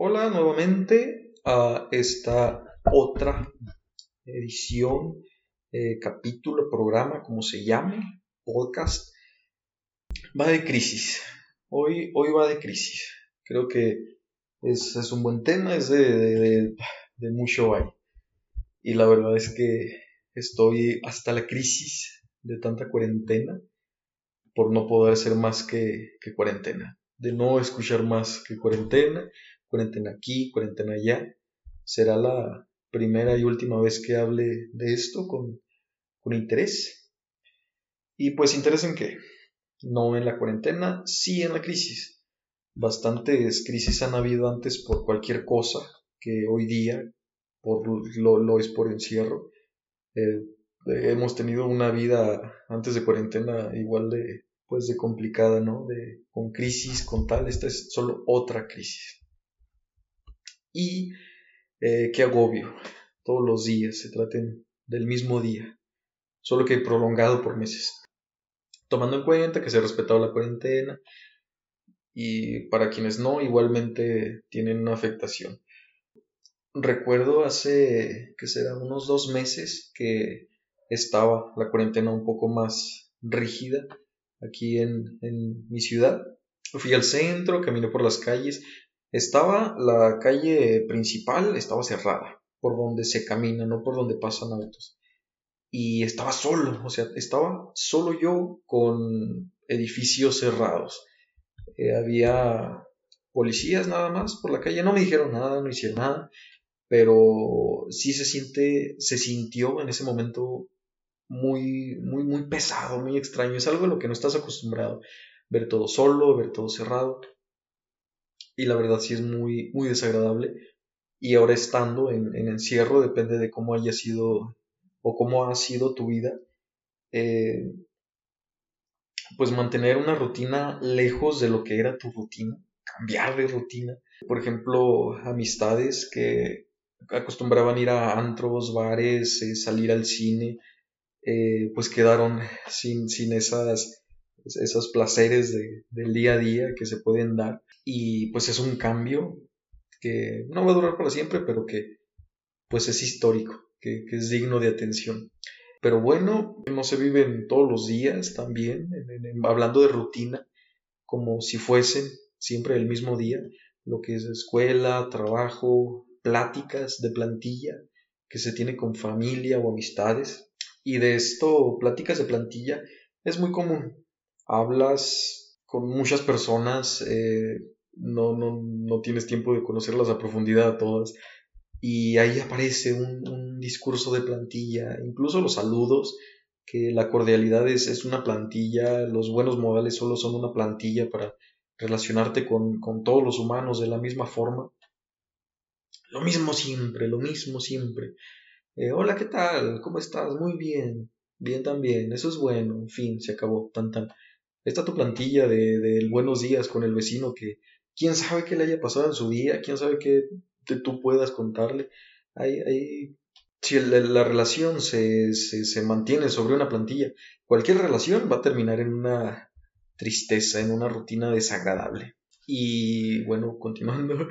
Hola nuevamente a esta otra edición, eh, capítulo, programa, como se llame, podcast. Va de crisis. Hoy, hoy va de crisis. Creo que es, un buen tema, es de, mucho hay. Y la verdad es que estoy hasta la crisis de tanta cuarentena por no poder hacer más que, que cuarentena. De no escuchar más que cuarentena cuarentena aquí, cuarentena allá. Será la primera y última vez que hable de esto con, con interés. Y pues interés en qué? No en la cuarentena, sí en la crisis. Bastantes crisis han habido antes por cualquier cosa que hoy día por, lo, lo es por encierro. Eh, hemos tenido una vida antes de cuarentena igual de pues de complicada, ¿no? De con crisis, con tal, esta es solo otra crisis y eh, qué agobio. Todos los días se traten del mismo día, solo que prolongado por meses. Tomando en cuenta que se ha respetado la cuarentena y para quienes no, igualmente tienen una afectación. Recuerdo hace, que será, unos dos meses que estaba la cuarentena un poco más rígida aquí en, en mi ciudad. Fui al centro, caminé por las calles, estaba la calle principal, estaba cerrada, por donde se camina, no por donde pasan autos. Y estaba solo, o sea, estaba solo yo con edificios cerrados. Eh, había policías nada más por la calle, no me dijeron nada, no hicieron nada, pero sí se siente, se sintió en ese momento muy, muy, muy pesado, muy extraño. Es algo a lo que no estás acostumbrado. Ver todo solo, ver todo cerrado y la verdad sí es muy, muy desagradable. Y ahora estando en, encierro, depende de cómo haya sido o cómo ha sido tu vida, eh, pues mantener una rutina lejos de lo que era tu rutina, cambiar de rutina. Por ejemplo, amistades que acostumbraban ir a antros, bares, eh, salir al cine, eh, pues quedaron sin, sin esas, esos placeres del día a día que se pueden dar y pues es un cambio que no va a durar para siempre, pero que pues es histórico, que, es digno de atención. Pero bueno, no se viven todos los días también, hablando de rutina, como si fuesen siempre el mismo día, lo que es escuela, trabajo, pláticas de plantilla que se tiene con familia o amistades. Y de esto, pláticas de plantilla, es muy común. Hablas con muchas personas, eh, no, no, no tienes tiempo de conocerlas a profundidad a todas. Y ahí aparece un, discurso de plantilla, incluso los saludos, que la cordialidad es, es, una plantilla, los buenos modales solo son una plantilla para relacionarte con, con todos los humanos de la misma forma. Lo mismo siempre, lo mismo siempre. Eh, hola, ¿qué tal? ¿Cómo estás? Muy bien. Bien también. Eso es bueno. En fin, se acabó. Tan tan. Está tu plantilla de, buenos días con el vecino que quién sabe qué le haya pasado en su día, quién sabe qué tú puedas contarle. Hay, si la, relación se, se, mantiene sobre una plantilla, cualquier relación va a terminar en una tristeza, en una rutina desagradable. Y bueno, continuando,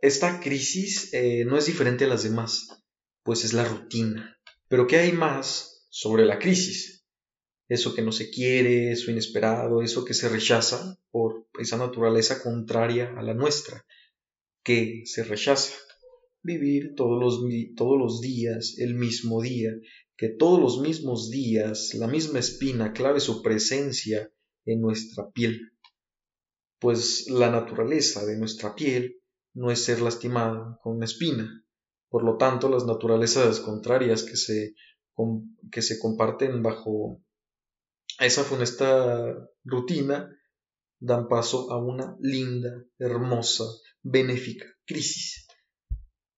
esta crisis eh, no es diferente a las demás, pues es la rutina. Pero ¿qué hay más sobre la crisis? Eso que no se quiere, eso inesperado, eso que se rechaza por esa naturaleza contraria a la nuestra, que se rechaza. Vivir todos los, todos los días el mismo día, que todos los mismos días la misma espina clave su presencia en nuestra piel. Pues la naturaleza de nuestra piel no es ser lastimada con una espina. Por lo tanto, las naturalezas contrarias que se, que se comparten bajo esa esta rutina dan paso a una linda, hermosa, benéfica crisis.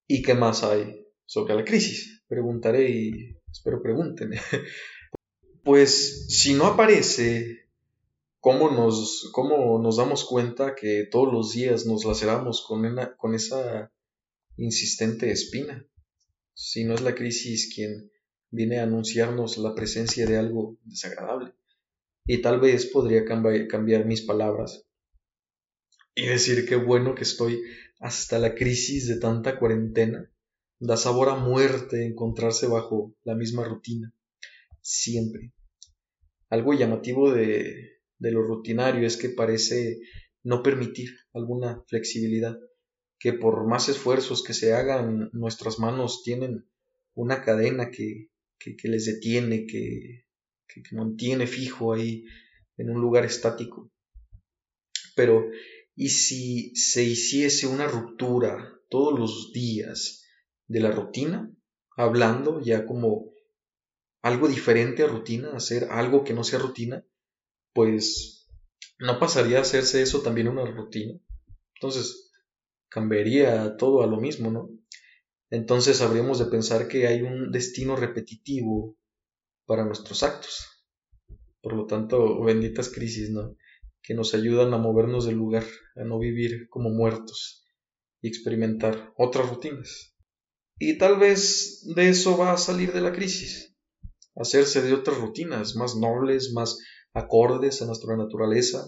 ¿Y qué más hay sobre la crisis? Preguntaré y espero pregunten. pues si no aparece, ¿cómo nos, ¿cómo nos damos cuenta que todos los días nos laceramos con, con esa insistente espina? Si no es la crisis quien viene a anunciarnos la presencia de algo desagradable y tal vez podría cambiar mis palabras y decir qué bueno que estoy hasta la crisis de tanta cuarentena. Da sabor a muerte encontrarse bajo la misma rutina, siempre. Algo llamativo de, lo rutinario es que parece no permitir alguna flexibilidad, que por más esfuerzos que se hagan, nuestras manos tienen una cadena que, que, les detiene, que, que, mantiene fijo ahí en un lugar estático. Pero, ¿y si se hiciese una ruptura todos los días de la rutina? Hablando ya como algo diferente a rutina, hacer algo que no sea rutina, pues no pasaría a hacerse eso también una rutina. Entonces, cambiaría todo a lo mismo, ¿no? Entonces habríamos de pensar que hay un destino repetitivo para nuestros actos. Por lo tanto, benditas crisis, ¿no? Que nos ayudan a movernos del lugar, a no vivir como muertos y experimentar otras rutinas. Y tal vez de eso va a salir de la crisis, hacerse de otras rutinas más nobles, más acordes a nuestra naturaleza,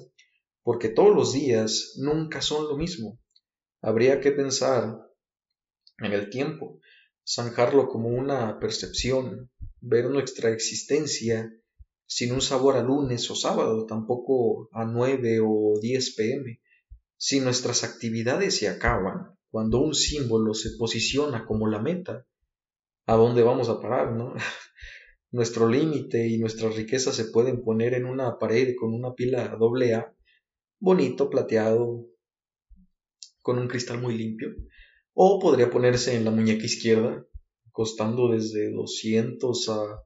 porque todos los días nunca son lo mismo. Habría que pensar en el tiempo, zanjarlo como una percepción, ver nuestra existencia sin un sabor a lunes o sábado, tampoco a 9 o 10 pm. Si nuestras actividades se acaban, cuando un símbolo se posiciona como la meta, ¿a dónde vamos a parar, no? Nuestro límite y nuestra riqueza se pueden poner en una pared con una pila doble A, bonito, plateado, con un cristal muy limpio, o podría ponerse en la muñeca izquierda, costando desde 200 a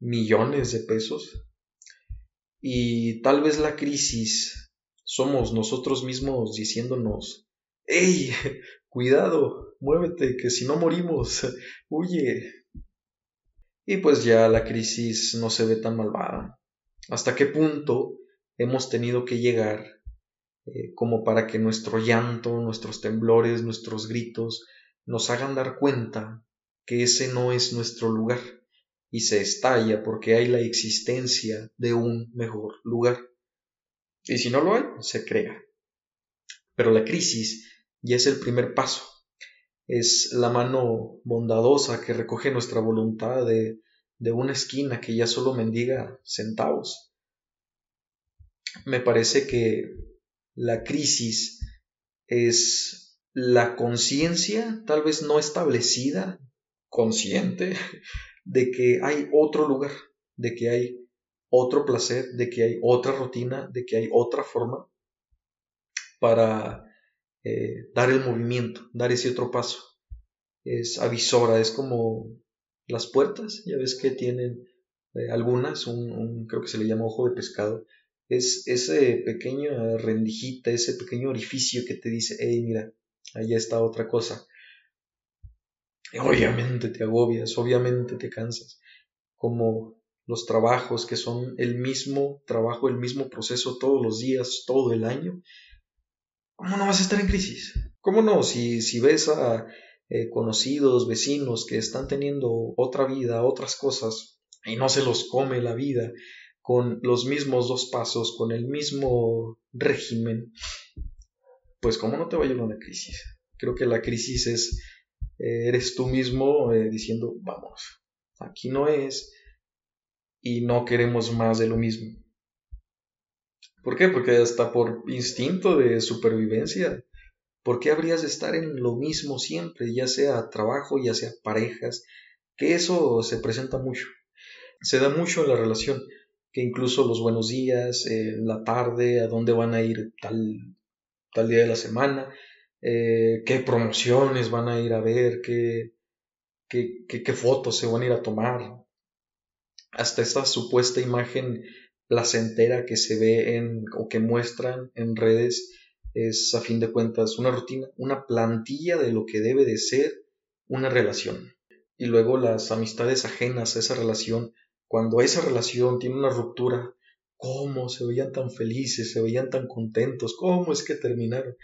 millones de pesos. Y tal vez la crisis somos nosotros mismos diciéndonos, ¡Ey! Cuidado, muévete, que si no morimos, huye. Y pues ya la crisis no se ve tan malvada. ¿Hasta qué punto hemos tenido que llegar eh, como para que nuestro llanto, nuestros temblores, nuestros gritos nos hagan dar cuenta que ese no es nuestro lugar y se estalla porque hay la existencia de un mejor lugar. Y si no lo hay, se crea. Pero la crisis ya es el primer paso. Es la mano bondadosa que recoge nuestra voluntad de, de una esquina que ya solo mendiga centavos. Me parece que la crisis es la conciencia, tal vez no establecida, consciente, de que hay otro lugar, de que hay otro placer, de que hay otra rutina, de que hay otra forma para eh, dar el movimiento, dar ese otro paso. Es avisora, es como las puertas, ya ves que tienen eh, algunas, un, creo que se le llama ojo de pescado, es ese pequeño rendijita, ese pequeño orificio que te dice, hey, mira, allá está otra cosa. obviamente te agobias, obviamente te cansas, como los trabajos que son el mismo trabajo, el mismo proceso todos los días, todo el año. ¿Cómo no vas a estar en crisis? ¿Cómo no? Si, si ves a eh, conocidos, vecinos que están teniendo otra vida, otras cosas, y no se los come la vida, con los mismos dos pasos, con el mismo régimen, pues cómo no te va a llevar una crisis. Creo que la crisis es, eh, eres tú mismo eh, diciendo, vamos, aquí no es y no queremos más de lo mismo. ¿Por qué? Porque hasta por instinto de supervivencia, ¿por qué habrías de estar en lo mismo siempre, ya sea trabajo, ya sea parejas? Que eso se presenta mucho. Se da mucho en la relación que incluso los buenos días, eh, la tarde, a dónde van a ir tal, tal día de la semana, eh, qué promociones van a ir a ver, qué, qué, qué, fotos se van a ir a tomar. Hasta esta supuesta imagen placentera que se ve en o que muestran en redes es a fin de cuentas una rutina, una plantilla de lo que debe de ser una relación. Y luego las amistades ajenas a esa relación cuando esa relación tiene una ruptura, ¿cómo se veían tan felices, se veían tan contentos? ¿Cómo es que terminaron?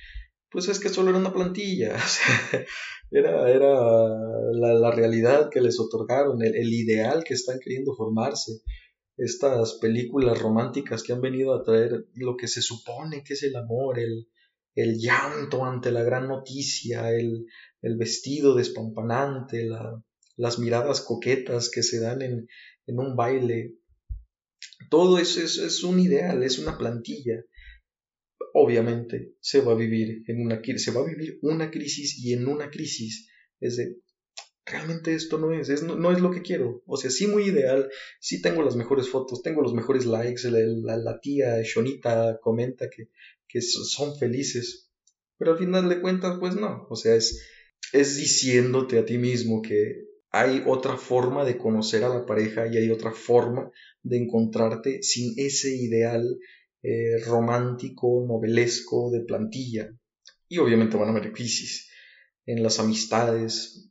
Pues es que solo era una plantilla, era, era la, realidad que les otorgaron, el, el ideal que están queriendo formarse estas películas románticas que han venido a traer lo que se supone que es el amor, el, el llanto ante la gran noticia, el, vestido despampanante, las miradas coquetas que se dan en, un baile. Todo eso es, un ideal, es una plantilla. Obviamente se va a vivir en una se va a vivir una crisis y en una crisis es de realmente esto no es, no, es lo que quiero. O sea, sí muy ideal, sí tengo las mejores fotos, tengo los mejores likes, la, tía Shonita comenta que, que, son felices, pero al final de cuentas, pues no, o sea, es, es diciéndote a ti mismo que hay otra forma de conocer a la pareja y hay otra forma de encontrarte sin ese ideal eh, romántico, novelesco de plantilla. Y obviamente van a haber crisis en las amistades,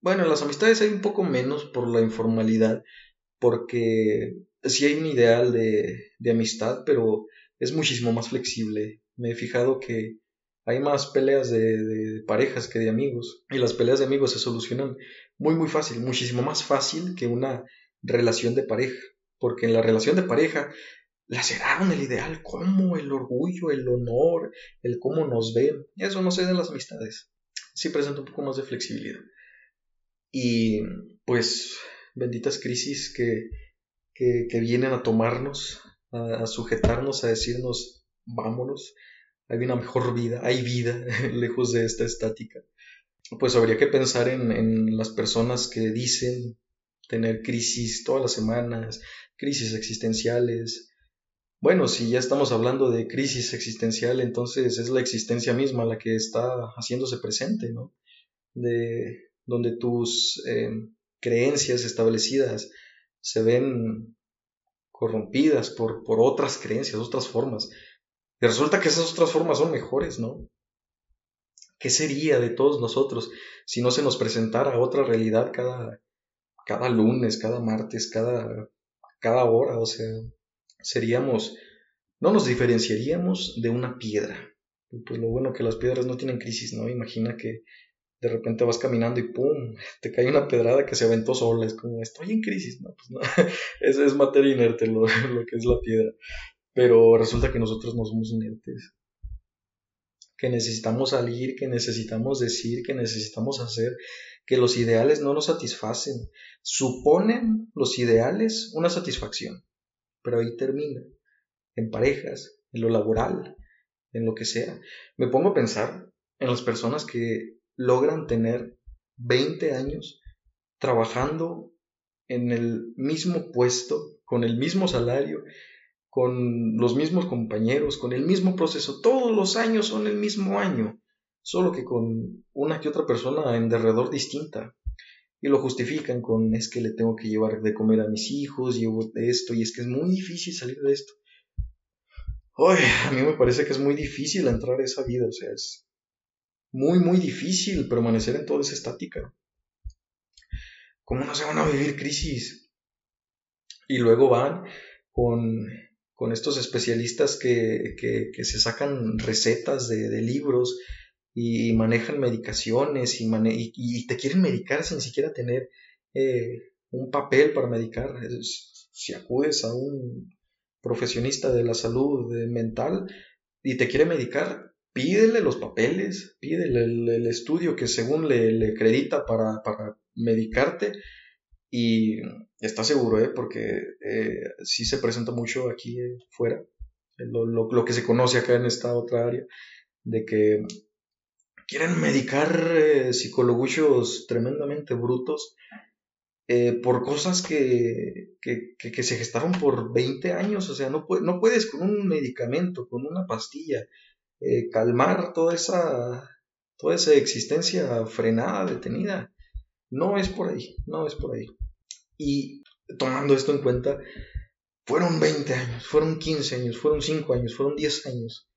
bueno, en las amistades hay un poco menos por la informalidad, porque sí hay un ideal de, amistad, pero es muchísimo más flexible. Me he fijado que hay más peleas de, parejas que de amigos, y las peleas de amigos se solucionan muy, muy fácil, muchísimo más fácil que una relación de pareja, porque en la relación de pareja laceraron el ideal, como el orgullo, el honor, el cómo nos ven. Eso no se da en las amistades. Sí presenta un poco más de flexibilidad. Y pues benditas crisis que, que, vienen a tomarnos, a, sujetarnos, a decirnos, vámonos, hay una mejor vida, hay vida lejos de esta estática. Pues habría que pensar en, en las personas que dicen tener crisis todas las semanas, crisis existenciales, bueno, si ya estamos hablando de crisis existencial, entonces es la existencia misma la que está haciéndose presente, ¿no? De, donde tus eh, creencias establecidas se ven corrompidas por, por otras creencias, otras formas. Y resulta que esas otras formas son mejores, ¿no? ¿Qué sería de todos nosotros si no se nos presentara otra realidad cada, cada lunes, cada martes, cada, cada hora? O sea, seríamos, no nos diferenciaríamos de una piedra. Pues lo bueno que las piedras no tienen crisis, ¿no? Imagina que de repente vas caminando y ¡pum! te cae una pedrada que se aventó sola. Es como, estoy en crisis. No, pues no. es, es materia inerte lo, lo, que es la piedra. Pero resulta que nosotros no somos inertes. Que necesitamos salir, que necesitamos decir, que necesitamos hacer, que los ideales no nos satisfacen. Suponen los ideales una satisfacción. Pero ahí termina. En parejas, en lo laboral, en lo que sea. Me pongo a pensar en las personas que logran tener 20 años trabajando en el mismo puesto, con el mismo salario, con los mismos compañeros, con el mismo proceso. Todos los años son el mismo año, solo que con una que otra persona en derredor distinta. Y lo justifican con es que le tengo que llevar de comer a mis hijos, llevo esto, y es que es muy difícil salir de esto. a mí me parece que es muy difícil entrar a esa vida, o sea, es, muy, muy difícil permanecer en toda esa estática. ¿Cómo no se van a vivir crisis? Y luego van con, con estos especialistas que, que, se sacan recetas de, libros y, manejan medicaciones y, y, te quieren medicar sin siquiera tener eh, un papel para medicar. Si acudes a un profesionista de la salud mental y te quiere medicar, pídele los papeles, pídele el, estudio que según le, acredita para, medicarte y está seguro, ¿eh? porque eh, sí se presenta mucho aquí fuera, lo, que se conoce acá en esta otra área, de que quieren medicar eh, psicólogos tremendamente brutos eh, por cosas que, que, se gestaron por 20 años, o sea, no, puedes con un medicamento, con una pastilla, calmar toda esa, toda esa existencia frenada, detenida. No es por ahí, no es por ahí. Y tomando esto en cuenta, fueron 20 años, fueron 15 años, fueron 5 años, fueron 10 años,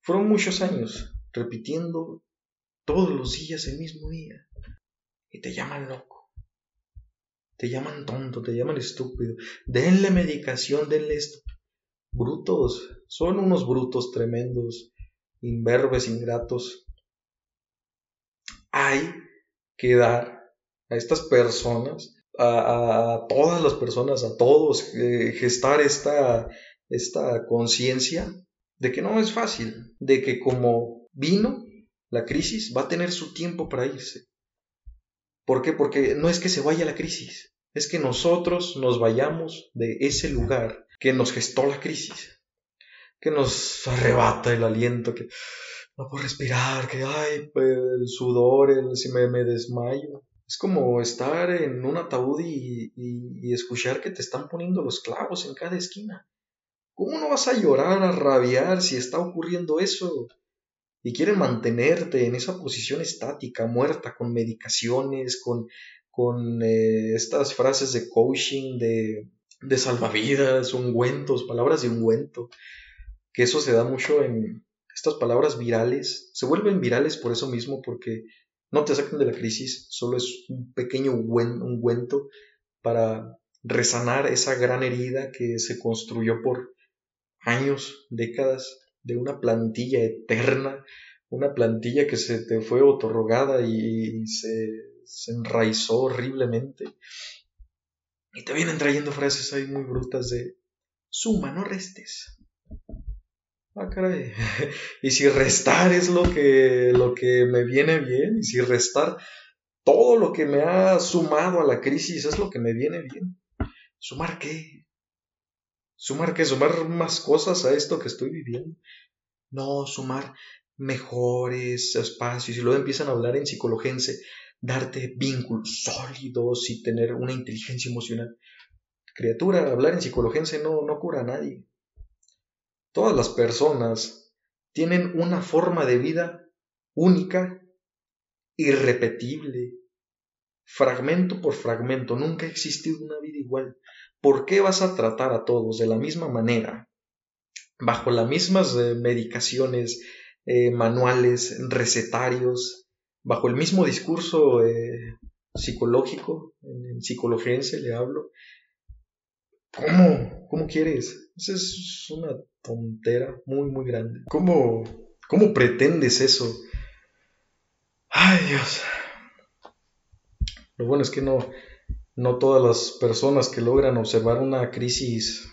fueron muchos años repitiendo todos los días el mismo día. Y te llaman loco, te llaman tonto, te llaman estúpido. Denle medicación, denle esto. Brutos, son unos brutos tremendos imberbes, ingratos. Hay que dar a estas personas, a, todas las personas, a todos, eh, gestar esta, esta conciencia de que no es fácil, de que como vino la crisis, va a tener su tiempo para irse. ¿Por qué? Porque no es que se vaya la crisis, es que nosotros nos vayamos de ese lugar que nos gestó la crisis, que nos arrebata el aliento, que no puedo respirar, que ay, pues, el sudor, el, si me, me desmayo. Es como estar en un ataúd y, escuchar que te están poniendo los clavos en cada esquina. ¿Cómo no vas a llorar, a rabiar si está ocurriendo eso? Y quieren mantenerte en esa posición estática, muerta, con medicaciones, con, con eh, estas frases de coaching, de, de salvavidas, ungüentos, palabras de ungüento, que eso se da mucho en estas palabras virales, se vuelven virales por eso mismo, porque no te sacan de la crisis, solo es un pequeño ungüento para resanar esa gran herida que se construyó por años, décadas, de una plantilla eterna, una plantilla que se te fue otorgada y se, se enraizó horriblemente. Y te vienen trayendo frases ahí muy brutas de suma, no restes. Ah, caray. y si restar es lo que, lo que me viene bien, y si restar todo lo que me ha sumado a la crisis es lo que me viene bien. ¿Sumar qué? ¿Sumar qué? ¿Sumar más cosas a esto que estoy viviendo? No, sumar mejores espacios. Y luego empiezan a hablar en psicologense, darte vínculos sólidos y tener una inteligencia emocional. Criatura, hablar en psicologense no, no cura a nadie. Todas las personas tienen una forma de vida única, irrepetible, fragmento por fragmento. Nunca ha existido una vida igual. ¿Por qué vas a tratar a todos de la misma manera, bajo las mismas eh, medicaciones, eh, manuales, recetarios, bajo el mismo discurso eh, psicológico, en, psicología le hablo? ¿Cómo? ¿Cómo quieres? Esa es una tontera muy, muy grande. ¿Cómo, cómo pretendes eso? Ay, Dios. Lo bueno es que no, no todas las personas que logran observar una crisis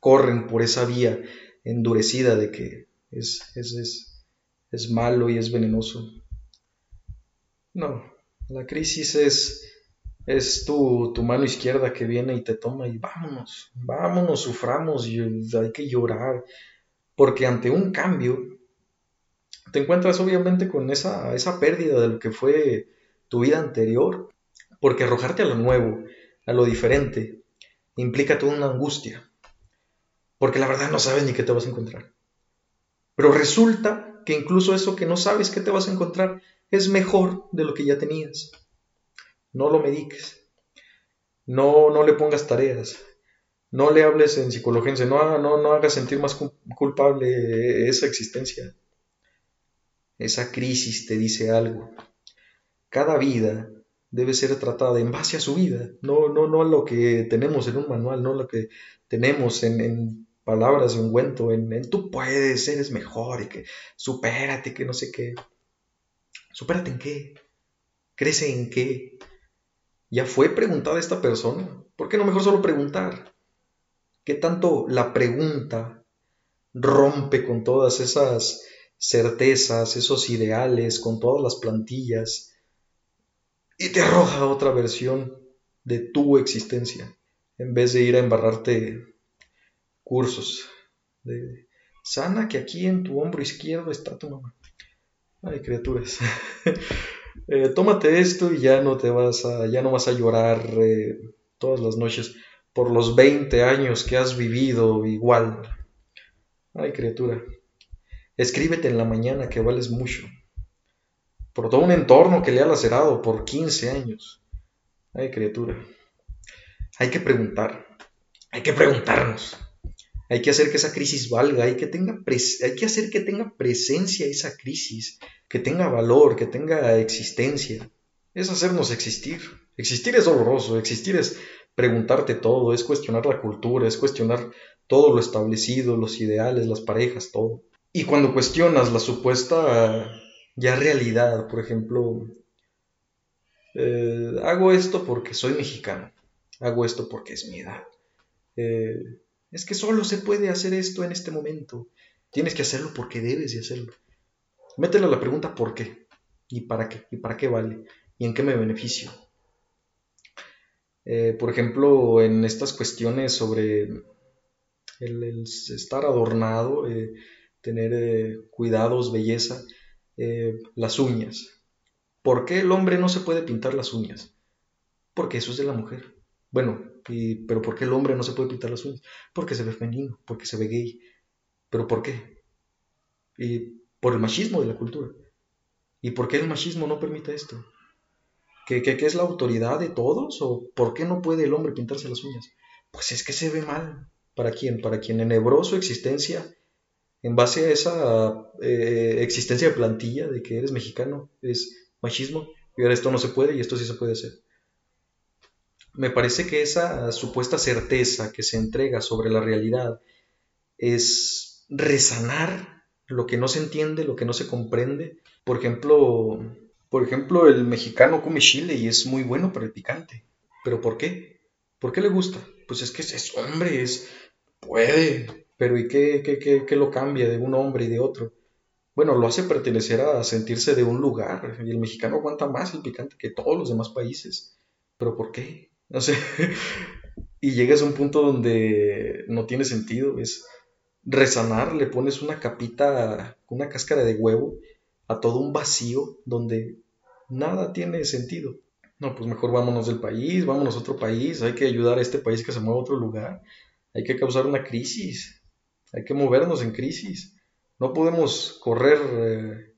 corren por esa vía endurecida de que es, es, es, es malo y es venenoso. No, la crisis es es tu, tu, mano izquierda que viene y te toma y vámonos, vámonos, suframos y hay que llorar. Porque ante un cambio te encuentras obviamente con esa, esa pérdida de lo que fue tu vida anterior. Porque arrojarte a lo nuevo, a lo diferente, implica toda una angustia. Porque la verdad no sabes ni qué te vas a encontrar. Pero resulta que incluso eso que no sabes qué te vas a encontrar es mejor de lo que ya tenías no lo mediques, no, no le pongas tareas, no le hables en psicología, no, no, no hagas sentir más culpable esa existencia. Esa crisis te dice algo. Cada vida debe ser tratada en base a su vida, no, no, no a lo que tenemos en un manual, no a lo que tenemos en, palabras de ungüento, en, en tú puedes, eres mejor y que supérate, que no sé qué. ¿Supérate en qué? ¿Crece en qué? ¿Ya fue preguntada esta persona? ¿Por qué no mejor solo preguntar? ¿Qué tanto la pregunta rompe con todas esas certezas, esos ideales, con todas las plantillas y te arroja otra versión de tu existencia en vez de ir a embarrarte cursos de sana que aquí en tu hombro izquierdo está tu mamá. Ay, criaturas. Eh, tómate esto y ya no te vas a, ya no vas a llorar eh, todas las noches por los 20 años que has vivido igual. Ay, criatura, escríbete en la mañana que vales mucho. Por todo un entorno que le ha lacerado por 15 años. Ay, criatura. Hay que preguntar. Hay que preguntarnos. Hay que hacer que esa crisis valga. Hay que, tenga hay que hacer que tenga presencia esa crisis que tenga valor, que tenga existencia. Es hacernos existir. Existir es doloroso, existir es preguntarte todo, es cuestionar la cultura, es cuestionar todo lo establecido, los ideales, las parejas, todo. Y cuando cuestionas la supuesta ya realidad, por ejemplo, eh, hago esto porque soy mexicano, hago esto porque es mi edad. Eh, es que solo se puede hacer esto en este momento. Tienes que hacerlo porque debes de hacerlo. Métele la pregunta ¿por qué? ¿Y para qué? ¿Y para qué vale? ¿Y en qué me beneficio? Eh, por ejemplo, en estas cuestiones sobre el, estar adornado, eh, tener eh, cuidados, belleza, las uñas. ¿Por qué el hombre no se puede pintar las uñas? Porque eso es de la mujer. Bueno, pero ¿por qué el hombre no se puede pintar las uñas? Porque se ve femenino, porque se ve gay. ¿Pero por qué? Y por el machismo de la cultura. ¿Y por qué el machismo no permite esto? ¿Que, que, es la autoridad de todos? ¿O por qué no puede el hombre pintarse las uñas? Pues es que se ve mal. ¿Para quién? Para quien enhebró su existencia en base a esa eh, existencia de plantilla de que eres mexicano, es machismo, y ahora esto no se puede y esto sí se puede hacer. Me parece que esa supuesta certeza que se entrega sobre la realidad es resanar lo que no se entiende, lo que no se comprende. Por ejemplo, por ejemplo, el mexicano come chile y es muy bueno para el picante. ¿Pero por qué? ¿Por qué le gusta? Pues es que es hombre, es puede. Pero ¿y qué, qué, qué, lo cambia de un hombre y de otro? Bueno, lo hace pertenecer a sentirse de un lugar. Y el mexicano aguanta más el picante que todos los demás países. ¿Pero por qué? No sé. y llegas a un punto donde no tiene sentido. Es, resanar, le pones una capita, una cáscara de huevo a todo un vacío donde nada tiene sentido. No, pues mejor vámonos del país, vámonos a otro país, hay que ayudar a este país que se mueva a otro lugar, hay que causar una crisis, hay que movernos en crisis. No podemos correr eh,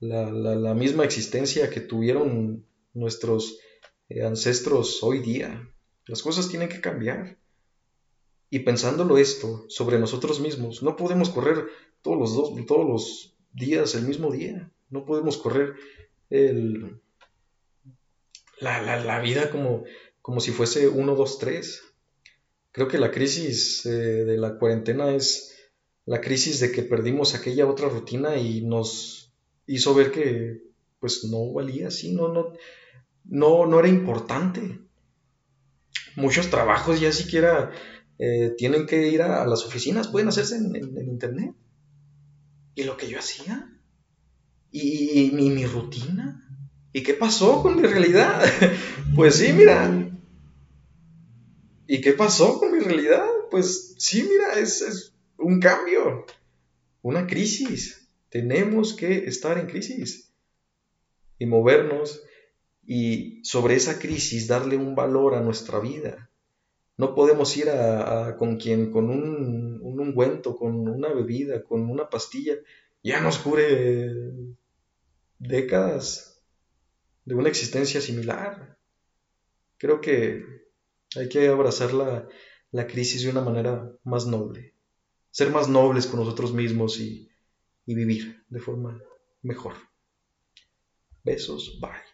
la, misma existencia que tuvieron nuestros eh, ancestros hoy día. Las cosas tienen que cambiar. Y pensándolo esto sobre nosotros mismos, no podemos correr todos los, dos, todos los días el mismo día. No podemos correr el, la, vida como, como si fuese 1, 2, 3. Creo que la crisis eh, de la cuarentena es la crisis de que perdimos aquella otra rutina y nos hizo ver que pues no valía así, no, no, no, no era importante. Muchos trabajos ya siquiera eh, tienen que ir a, las oficinas, pueden hacerse en, internet. Y lo que yo hacía, y, mi, rutina, ¿y qué pasó con mi realidad? pues sí, mira. ¿Y qué pasó con mi realidad? Pues sí, mira, es un cambio, una crisis. Tenemos que estar en crisis y movernos y sobre esa crisis darle un valor a nuestra vida no podemos ir a, con quien, con un, un, ungüento, con una bebida, con una pastilla, ya nos cure décadas de una existencia similar. Creo que hay que abrazar la, la crisis de una manera más noble, ser más nobles con nosotros mismos y, y vivir de forma mejor. Besos, bye.